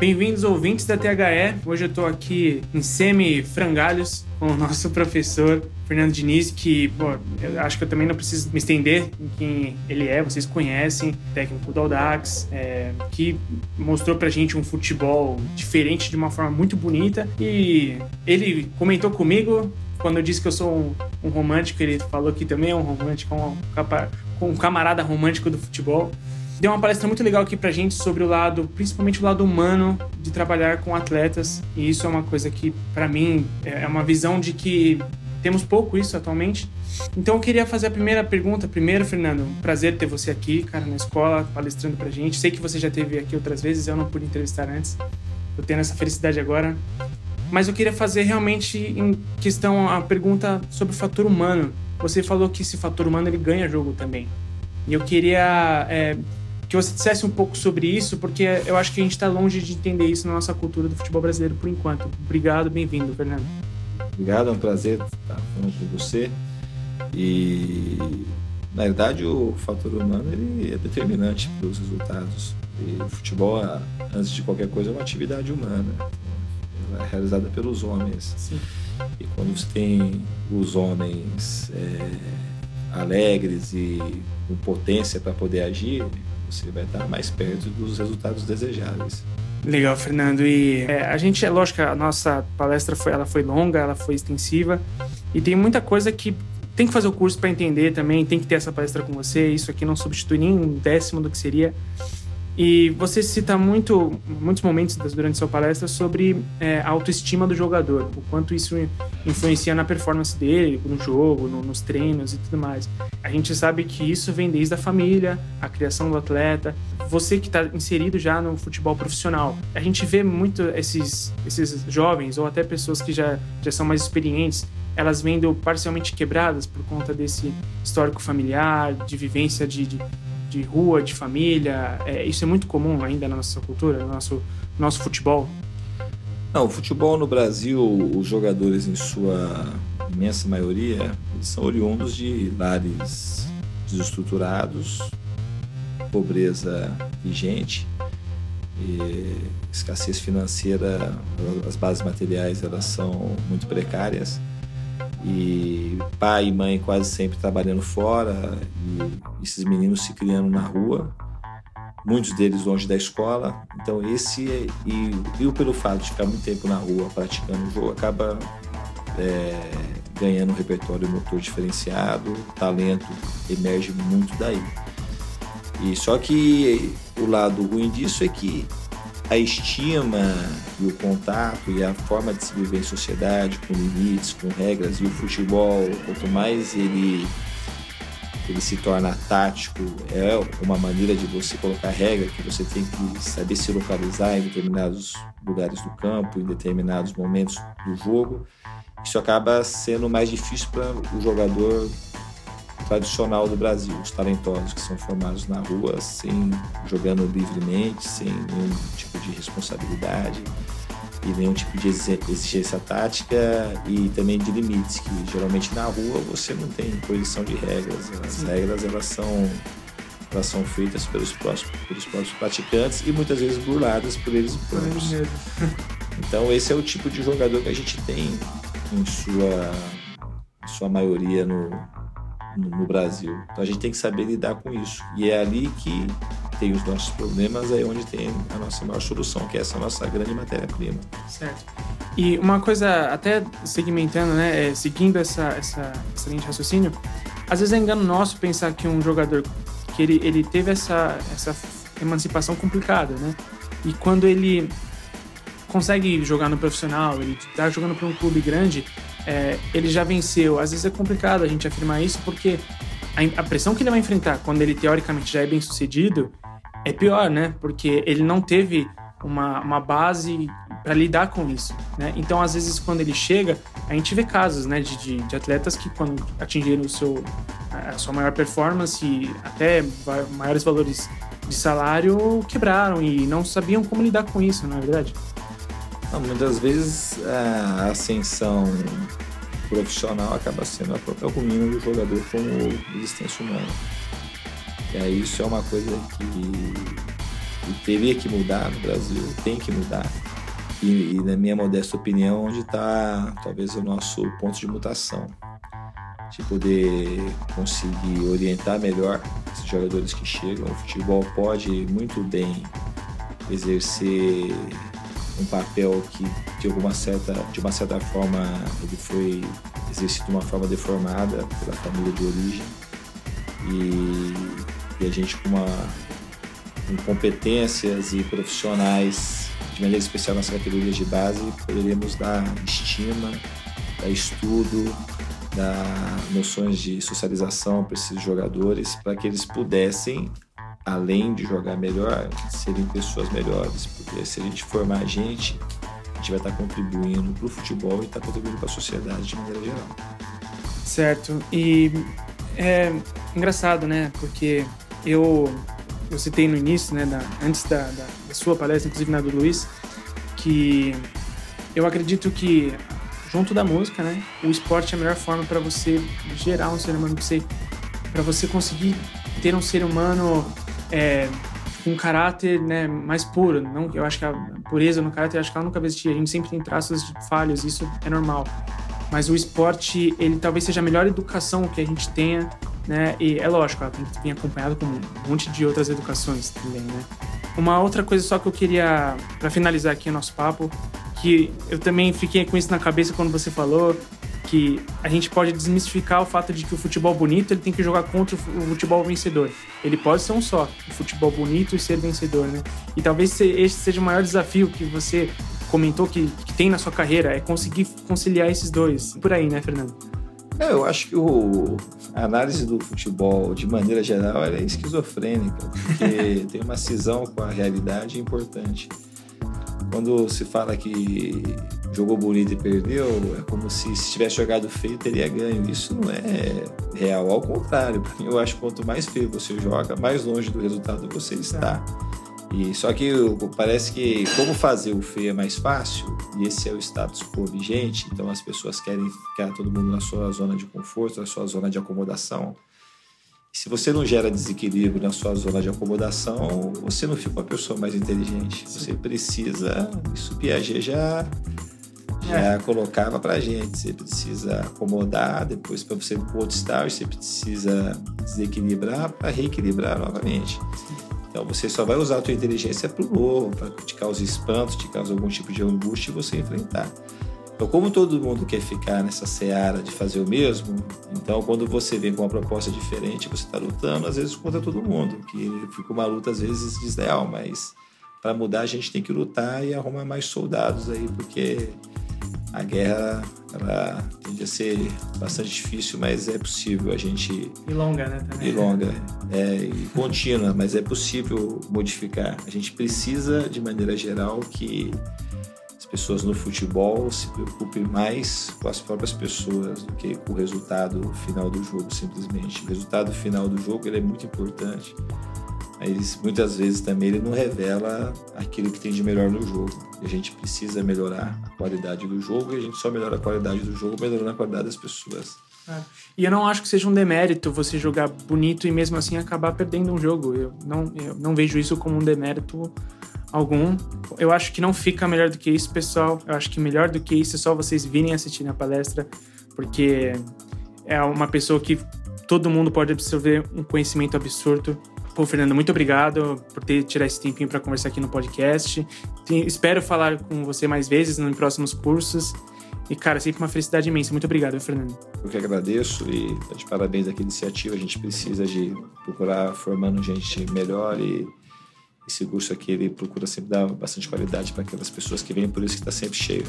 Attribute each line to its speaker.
Speaker 1: Bem-vindos, ouvintes da THE. Hoje eu estou aqui em semi-frangalhos com o nosso professor Fernando Diniz, que pô, eu acho que eu também não preciso me estender em quem ele é, vocês conhecem, técnico do Audax, é, que mostrou pra gente um futebol diferente de uma forma muito bonita. E ele comentou comigo quando eu disse que eu sou um, um romântico, ele falou que também é um romântico, um, um camarada romântico do futebol deu uma palestra muito legal aqui pra gente sobre o lado, principalmente o lado humano de trabalhar com atletas. E isso é uma coisa que, para mim, é uma visão de que temos pouco isso atualmente. Então eu queria fazer a primeira pergunta. Primeiro, Fernando, prazer ter você aqui, cara, na escola, palestrando pra gente. Sei que você já esteve aqui outras vezes, eu não pude entrevistar antes. Tô tendo essa felicidade agora. Mas eu queria fazer realmente em questão a pergunta sobre o fator humano. Você falou que esse fator humano ele ganha jogo também. E eu queria é, que você dissesse um pouco sobre isso, porque eu acho que a gente está longe de entender isso na nossa cultura do futebol brasileiro por enquanto. Obrigado, bem-vindo, Fernando.
Speaker 2: Obrigado, é um prazer estar falando com você. E na verdade o fator humano ele é determinante para os resultados. E o futebol, antes de qualquer coisa, é uma atividade humana. Ela é realizada pelos homens. Sim. E quando você tem os homens é, alegres e com potência para poder agir, você vai estar mais perto dos resultados desejáveis.
Speaker 1: Legal, Fernando. E é, a gente, é lógico, a nossa palestra foi, ela foi longa, ela foi extensiva e tem muita coisa que tem que fazer o curso para entender também, tem que ter essa palestra com você. Isso aqui não substitui nem um décimo do que seria. E você cita muito, muitos momentos durante sua palestra sobre é, a autoestima do jogador, o quanto isso influencia na performance dele, no jogo, no, nos treinos e tudo mais. A gente sabe que isso vem desde a família, a criação do atleta, você que está inserido já no futebol profissional. A gente vê muito esses, esses jovens ou até pessoas que já, já são mais experientes elas vendo parcialmente quebradas por conta desse histórico familiar, de vivência de, de, de rua, de família. É, isso é muito comum ainda na nossa cultura, no nosso, nosso futebol?
Speaker 2: Não, o futebol no Brasil, os jogadores, em sua imensa maioria, são oriundos de lares desestruturados, pobreza vigente, escassez financeira, as bases materiais elas são muito precárias e pai e mãe quase sempre trabalhando fora e esses meninos se criando na rua muitos deles longe da escola. Então esse e, e pelo fato de ficar muito tempo na rua praticando o jogo acaba é, ganhando um repertório motor diferenciado talento emerge muito daí. E só que o lado ruim disso é que a estima e o contato e a forma de se viver em sociedade, com limites, com regras, e o futebol, quanto mais ele ele se torna tático, é uma maneira de você colocar regra que você tem que saber se localizar em determinados lugares do campo, em determinados momentos do jogo. Isso acaba sendo mais difícil para o jogador tradicional do Brasil, os talentosos que são formados na rua, sem jogando livremente, sem nenhum tipo de responsabilidade e nenhum tipo de exigência tática e também de limites, que geralmente na rua você não tem imposição de regras. As Sim. regras elas são elas são feitas pelos próximos, pelos próprios praticantes e muitas vezes burladas por eles próprios. Então esse é o tipo de jogador que a gente tem em sua, em sua maioria no, no, Brasil. Então a gente tem que saber lidar com isso. E é ali que tem os nossos problemas, é onde tem a nossa maior solução, que é essa nossa grande matéria-prima.
Speaker 1: Certo. E uma coisa, até segmentando, né, é, seguindo essa, essa, essa linha de raciocínio, às vezes é engano nosso pensar que um jogador, que ele, ele teve essa, essa emancipação complicada, né? E quando ele consegue jogar no profissional, ele está jogando para um clube grande, é, ele já venceu. Às vezes é complicado a gente afirmar isso porque a, a, pressão que ele vai enfrentar quando ele teoricamente já é bem sucedido é pior, né? Porque ele não teve uma, uma base para lidar com isso, né? Então, às vezes, quando ele chega, a gente vê casos, né, de, de, de atletas que quando atingiram o seu, a sua maior performance e até maiores valores de salário quebraram e não sabiam como lidar com isso, não é verdade?
Speaker 2: Não, muitas vezes a ascensão profissional acaba sendo a própria ruína do jogador como existência humana. E aí isso é uma coisa que, que teria que mudar no Brasil, tem que mudar. E, e na minha modesta opinião, onde está talvez o nosso ponto de mutação de poder conseguir orientar melhor esses jogadores que chegam. O futebol pode muito bem exercer um papel que de alguma certa de uma certa forma ele foi exercido de uma forma deformada pela família de origem. E, e a gente com uma com competências e profissionais de maneira especial nas categorias de base poderíamos dar estima dar estudo dar noções de socialização para esses jogadores para que eles pudessem além de jogar melhor, serem pessoas melhores. Porque se a gente formar a gente, a gente vai estar contribuindo para o futebol e estar contribuindo para a sociedade de maneira geral.
Speaker 1: Certo. E é engraçado, né? Porque eu, eu citei no início, né? Da, antes da, da, da sua palestra, inclusive na do Luiz, que eu acredito que junto da música, né? O esporte é a melhor forma para você gerar um ser humano, para você conseguir ter um ser humano é, um caráter né, mais puro. Não, eu acho que a pureza no caráter, acho que ela nunca vai existir. A gente sempre tem traços de falhas, isso é normal. Mas o esporte, ele talvez seja a melhor educação que a gente tenha, né? E é lógico, ela tem que vir acompanhado com um monte de outras educações também, né? Uma outra coisa só que eu queria, para finalizar aqui o nosso papo, que eu também fiquei com isso na cabeça quando você falou, que a gente pode desmistificar o fato de que o futebol bonito ele tem que jogar contra o futebol vencedor. Ele pode ser um só, o futebol bonito e ser vencedor, né? E talvez esse seja o maior desafio que você comentou que, que tem na sua carreira, é conseguir conciliar esses dois. Por aí, né, Fernando?
Speaker 2: É, eu acho que o, a análise do futebol, de maneira geral, é esquizofrênica, porque tem uma cisão com a realidade importante. Quando se fala que jogou bonito e perdeu, é como se, se tivesse jogado feio teria ganho. Isso não é real, ao contrário. Eu acho que quanto mais feio você joga, mais longe do resultado você está. E só que parece que como fazer o feio é mais fácil, e esse é o status quo vigente, então as pessoas querem ficar todo mundo na sua zona de conforto, na sua zona de acomodação. Se você não gera desequilíbrio na sua zona de acomodação, você não fica uma pessoa mais inteligente. Você precisa, isso Piaget já é. colocava para gente. Você precisa acomodar, depois para você ir para estágio, você precisa desequilibrar para reequilibrar novamente. Então você só vai usar a tua inteligência para o novo, para te causar espanto, te causar algum tipo de angústia e você enfrentar. Então, como todo mundo quer ficar nessa seara de fazer o mesmo, então quando você vem com uma proposta diferente, você está lutando às vezes contra todo mundo, que fica uma luta às vezes desleal, mas para mudar a gente tem que lutar e arrumar mais soldados aí, porque a guerra ela tende a ser bastante difícil, mas é possível a gente
Speaker 1: e longa, né? Também.
Speaker 2: E longa, é e contínua, mas é possível modificar. A gente precisa, de maneira geral, que pessoas no futebol se preocupem mais com as próprias pessoas do que com o resultado final do jogo, simplesmente. O resultado final do jogo ele é muito importante, mas muitas vezes também ele não revela aquilo que tem de melhor no jogo. A gente precisa melhorar a qualidade do jogo e a gente só melhora a qualidade do jogo melhorando a qualidade das pessoas.
Speaker 1: É. E eu não acho que seja um demérito você jogar bonito e mesmo assim acabar perdendo um jogo. Eu não, eu não vejo isso como um demérito algum. Eu acho que não fica melhor do que isso, pessoal. Eu acho que melhor do que isso é só vocês virem assistir a palestra, porque é uma pessoa que todo mundo pode absorver um conhecimento absurdo. Pô, Fernando, muito obrigado por ter tirado esse tempinho para conversar aqui no podcast. Tem, espero falar com você mais vezes em próximos cursos. E, cara, sempre uma felicidade imensa. Muito obrigado, Fernando.
Speaker 2: Eu que agradeço e de parabéns aqui iniciativa. A gente precisa de procurar formando gente melhor e esse curso aqui ele procura sempre dar bastante qualidade para aquelas pessoas que vêm, por isso que está sempre cheio.